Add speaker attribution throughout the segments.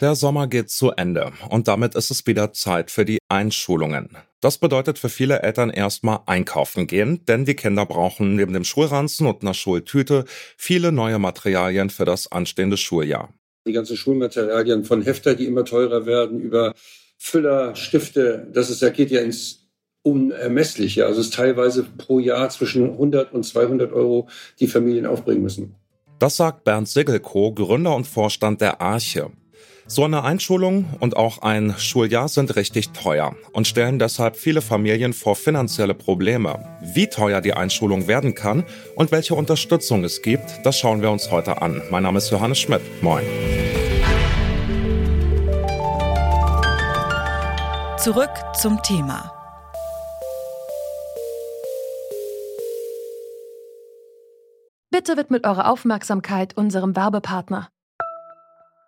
Speaker 1: Der Sommer geht zu Ende und damit ist es wieder Zeit für die Einschulungen. Das bedeutet für viele Eltern erstmal einkaufen gehen, denn die Kinder brauchen neben dem Schulranzen und einer Schultüte viele neue Materialien für das anstehende Schuljahr.
Speaker 2: Die ganzen Schulmaterialien von Hefter, die immer teurer werden, über Füller, Stifte, das ist, ja geht ja ins Unermessliche. Also es ist teilweise pro Jahr zwischen 100 und 200 Euro, die Familien aufbringen müssen.
Speaker 1: Das sagt Bernd Siggelko, Gründer und Vorstand der Arche. So eine Einschulung und auch ein Schuljahr sind richtig teuer und stellen deshalb viele Familien vor finanzielle Probleme. Wie teuer die Einschulung werden kann und welche Unterstützung es gibt, das schauen wir uns heute an. Mein Name ist Johannes Schmidt. Moin.
Speaker 3: Zurück zum Thema.
Speaker 4: Bitte widmet eure Aufmerksamkeit unserem Werbepartner.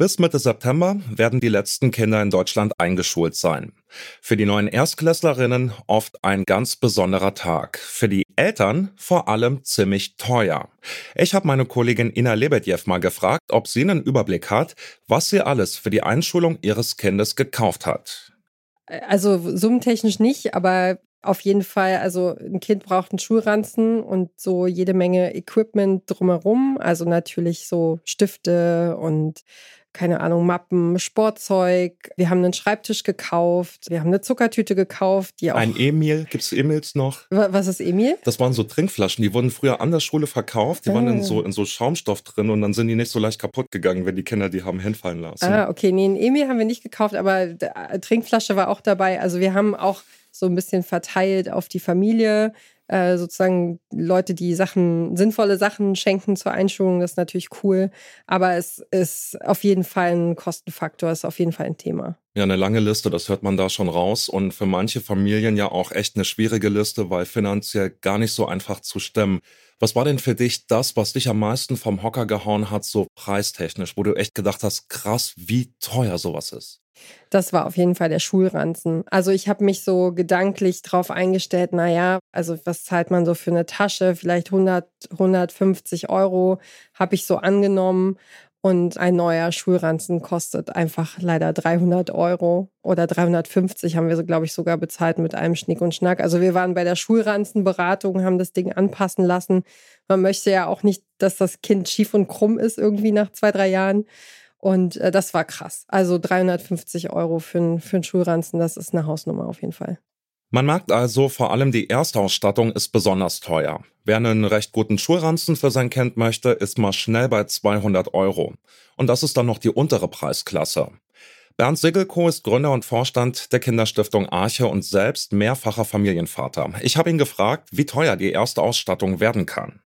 Speaker 1: Bis Mitte September werden die letzten Kinder in Deutschland eingeschult sein. Für die neuen Erstklässlerinnen oft ein ganz besonderer Tag. Für die Eltern vor allem ziemlich teuer. Ich habe meine Kollegin Ina Lebedjew mal gefragt, ob sie einen Überblick hat, was sie alles für die Einschulung ihres Kindes gekauft hat.
Speaker 5: Also summentechnisch nicht, aber auf jeden Fall, also ein Kind braucht einen Schulranzen und so jede Menge Equipment drumherum. Also natürlich so Stifte und keine Ahnung, Mappen, Sportzeug. Wir haben einen Schreibtisch gekauft. Wir haben eine Zuckertüte gekauft. Die auch
Speaker 1: Ein Emil, gibt es Emils noch?
Speaker 5: Was ist Emil?
Speaker 1: Das waren so Trinkflaschen, die wurden früher an der Schule verkauft. Die ah. waren in so, in so Schaumstoff drin und dann sind die nicht so leicht kaputt gegangen, wenn die Kinder die haben hinfallen lassen.
Speaker 5: Ah, okay. Nee, ein Emil haben wir nicht gekauft, aber Trinkflasche war auch dabei. Also wir haben auch so ein bisschen verteilt auf die Familie. Äh, sozusagen Leute, die Sachen, sinnvolle Sachen schenken zur Einschulung, das ist natürlich cool. Aber es ist auf jeden Fall ein Kostenfaktor, ist auf jeden Fall ein Thema.
Speaker 1: Ja, eine lange Liste, das hört man da schon raus. Und für manche Familien ja auch echt eine schwierige Liste, weil finanziell gar nicht so einfach zu stemmen. Was war denn für dich das, was dich am meisten vom Hocker gehauen hat, so preistechnisch, wo du echt gedacht hast, krass, wie teuer sowas ist?
Speaker 5: Das war auf jeden Fall der Schulranzen. Also ich habe mich so gedanklich drauf eingestellt, naja, also was zahlt man so für eine Tasche? Vielleicht 100, 150 Euro habe ich so angenommen. Und ein neuer Schulranzen kostet einfach leider 300 Euro oder 350 haben wir, so, glaube ich, sogar bezahlt mit einem Schnick und Schnack. Also wir waren bei der Schulranzenberatung, haben das Ding anpassen lassen. Man möchte ja auch nicht, dass das Kind schief und krumm ist irgendwie nach zwei, drei Jahren. Und äh, das war krass. Also 350 Euro für, für einen Schulranzen, das ist eine Hausnummer auf jeden Fall.
Speaker 1: Man merkt also, vor allem die Erstausstattung ist besonders teuer. Wer einen recht guten Schulranzen für sein Kind möchte, ist mal schnell bei 200 Euro. Und das ist dann noch die untere Preisklasse. Bernd Siggelko ist Gründer und Vorstand der Kinderstiftung Arche und selbst mehrfacher Familienvater. Ich habe ihn gefragt, wie teuer die Erstausstattung werden kann.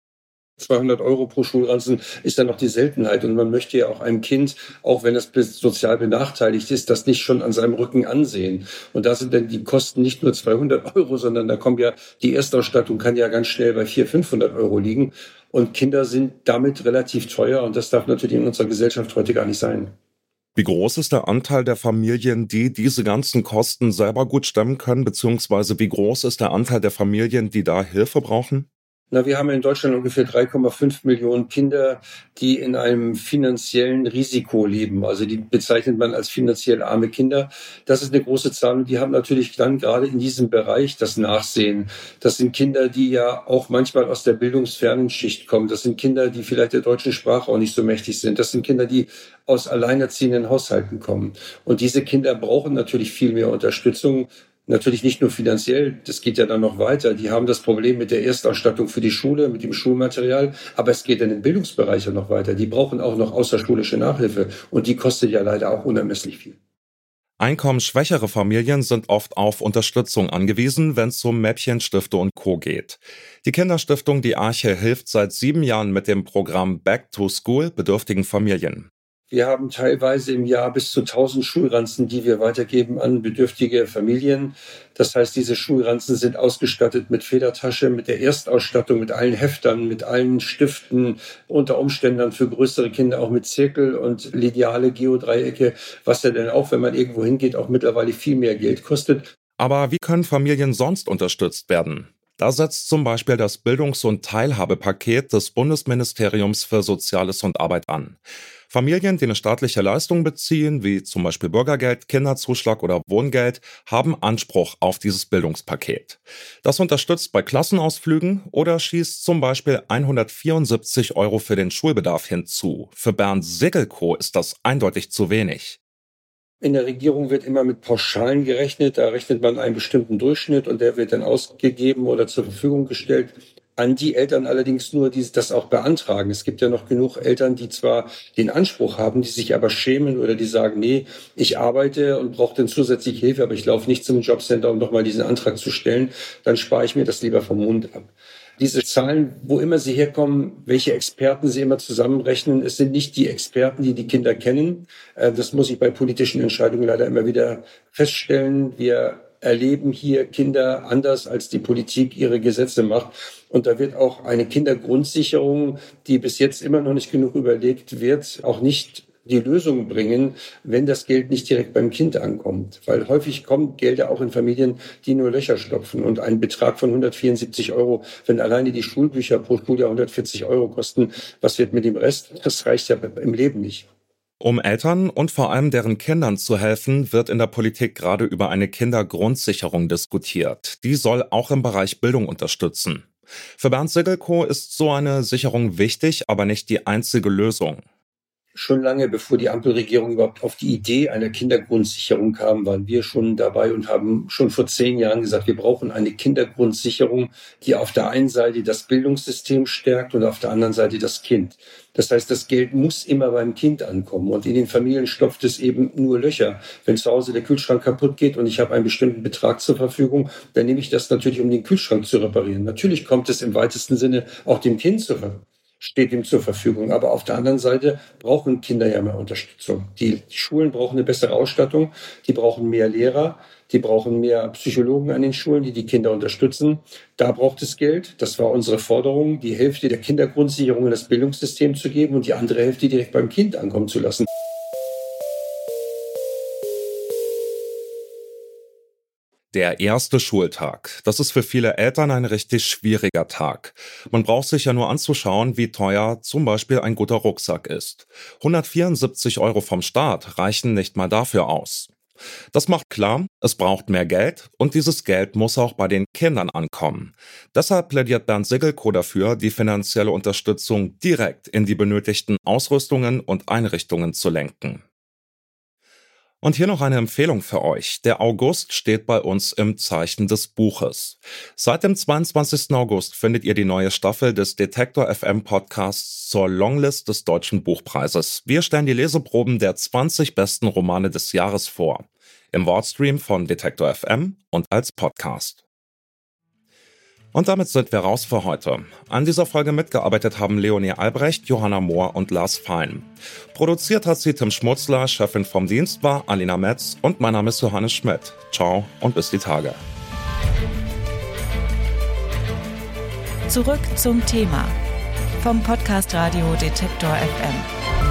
Speaker 2: 200 Euro pro Schulranzen ist dann noch die Seltenheit. Und man möchte ja auch einem Kind, auch wenn es sozial benachteiligt ist, das nicht schon an seinem Rücken ansehen. Und da sind dann die Kosten nicht nur 200 Euro, sondern da kommt ja, die Erstausstattung kann ja ganz schnell bei 400, 500 Euro liegen. Und Kinder sind damit relativ teuer. Und das darf natürlich in unserer Gesellschaft heute gar nicht sein.
Speaker 1: Wie groß ist der Anteil der Familien, die diese ganzen Kosten selber gut stemmen können, beziehungsweise wie groß ist der Anteil der Familien, die da Hilfe brauchen?
Speaker 2: Na, wir haben in Deutschland ungefähr 3,5 Millionen Kinder, die in einem finanziellen Risiko leben. Also die bezeichnet man als finanziell arme Kinder. Das ist eine große Zahl und die haben natürlich dann gerade in diesem Bereich das Nachsehen. Das sind Kinder, die ja auch manchmal aus der bildungsfernen Schicht kommen. Das sind Kinder, die vielleicht der deutschen Sprache auch nicht so mächtig sind. Das sind Kinder, die aus alleinerziehenden Haushalten kommen. Und diese Kinder brauchen natürlich viel mehr Unterstützung Natürlich nicht nur finanziell, das geht ja dann noch weiter. Die haben das Problem mit der Erstausstattung für die Schule, mit dem Schulmaterial, aber es geht dann im Bildungsbereich ja noch weiter. Die brauchen auch noch außerschulische Nachhilfe und die kostet ja leider auch unermesslich viel.
Speaker 1: Einkommensschwächere Familien sind oft auf Unterstützung angewiesen, wenn es um Mäppchenstifte und Co. geht. Die Kinderstiftung Die Arche hilft seit sieben Jahren mit dem Programm Back to School bedürftigen Familien.
Speaker 2: Wir haben teilweise im Jahr bis zu 1000 Schulranzen, die wir weitergeben an bedürftige Familien. Das heißt, diese Schulranzen sind ausgestattet mit Federtasche, mit der Erstausstattung, mit allen Heftern, mit allen Stiften, unter Umständen für größere Kinder auch mit Zirkel und Lineale, Geodreiecke, was ja dann auch, wenn man irgendwo hingeht, auch mittlerweile viel mehr Geld kostet.
Speaker 1: Aber wie können Familien sonst unterstützt werden? Da setzt zum Beispiel das Bildungs- und Teilhabepaket des Bundesministeriums für Soziales und Arbeit an. Familien, die eine staatliche Leistung beziehen, wie zum Beispiel Bürgergeld, Kinderzuschlag oder Wohngeld, haben Anspruch auf dieses Bildungspaket. Das unterstützt bei Klassenausflügen oder schießt zum Beispiel 174 Euro für den Schulbedarf hinzu. Für Bernd Sigelko ist das eindeutig zu wenig.
Speaker 2: In der Regierung wird immer mit Pauschalen gerechnet. Da rechnet man einen bestimmten Durchschnitt und der wird dann ausgegeben oder zur Verfügung gestellt an die Eltern allerdings nur, die das auch beantragen. Es gibt ja noch genug Eltern, die zwar den Anspruch haben, die sich aber schämen oder die sagen, nee, ich arbeite und brauche dann zusätzlich Hilfe, aber ich laufe nicht zum Jobcenter, um nochmal diesen Antrag zu stellen. Dann spare ich mir das lieber vom Mund ab. Diese Zahlen, wo immer sie herkommen, welche Experten sie immer zusammenrechnen, es sind nicht die Experten, die die Kinder kennen. Äh, das muss ich bei politischen Entscheidungen leider immer wieder feststellen. Wir erleben hier Kinder anders, als die Politik ihre Gesetze macht. Und da wird auch eine Kindergrundsicherung, die bis jetzt immer noch nicht genug überlegt wird, auch nicht die Lösung bringen, wenn das Geld nicht direkt beim Kind ankommt. Weil häufig kommen Gelder auch in Familien, die nur Löcher stopfen. Und ein Betrag von 174 Euro, wenn alleine die Schulbücher pro Schuljahr 140 Euro kosten, was wird mit dem Rest? Das reicht ja im Leben nicht.
Speaker 1: Um Eltern und vor allem deren Kindern zu helfen, wird in der Politik gerade über eine Kindergrundsicherung diskutiert. Die soll auch im Bereich Bildung unterstützen. Für Bernd Sigelko ist so eine Sicherung wichtig, aber nicht die einzige Lösung.
Speaker 2: Schon lange bevor die Ampelregierung überhaupt auf die Idee einer Kindergrundsicherung kam, waren wir schon dabei und haben schon vor zehn Jahren gesagt, wir brauchen eine Kindergrundsicherung, die auf der einen Seite das Bildungssystem stärkt und auf der anderen Seite das Kind. Das heißt, das Geld muss immer beim Kind ankommen und in den Familien stopft es eben nur Löcher. Wenn zu Hause der Kühlschrank kaputt geht und ich habe einen bestimmten Betrag zur Verfügung, dann nehme ich das natürlich, um den Kühlschrank zu reparieren. Natürlich kommt es im weitesten Sinne auch dem Kind zur steht ihm zur Verfügung. Aber auf der anderen Seite brauchen Kinder ja mehr Unterstützung. Die Schulen brauchen eine bessere Ausstattung, die brauchen mehr Lehrer, die brauchen mehr Psychologen an den Schulen, die die Kinder unterstützen. Da braucht es Geld. Das war unsere Forderung, die Hälfte der Kindergrundsicherung in das Bildungssystem zu geben und die andere Hälfte direkt beim Kind ankommen zu lassen.
Speaker 1: Der erste Schultag. Das ist für viele Eltern ein richtig schwieriger Tag. Man braucht sich ja nur anzuschauen, wie teuer zum Beispiel ein guter Rucksack ist. 174 Euro vom Staat reichen nicht mal dafür aus. Das macht klar, es braucht mehr Geld und dieses Geld muss auch bei den Kindern ankommen. Deshalb plädiert Bernd Sigelko dafür, die finanzielle Unterstützung direkt in die benötigten Ausrüstungen und Einrichtungen zu lenken. Und hier noch eine Empfehlung für euch. Der August steht bei uns im Zeichen des Buches. Seit dem 22. August findet ihr die neue Staffel des Detektor FM Podcasts zur Longlist des Deutschen Buchpreises. Wir stellen die Leseproben der 20 besten Romane des Jahres vor. Im Wordstream von Detektor FM und als Podcast. Und damit sind wir raus für heute. An dieser Folge mitgearbeitet haben Leonie Albrecht, Johanna Mohr und Lars Fein. Produziert hat sie Tim Schmutzler, Chefin vom Dienst war Alina Metz und mein Name ist Johannes Schmidt. Ciao und bis die Tage.
Speaker 3: Zurück zum Thema vom Podcast Radio Detektor FM.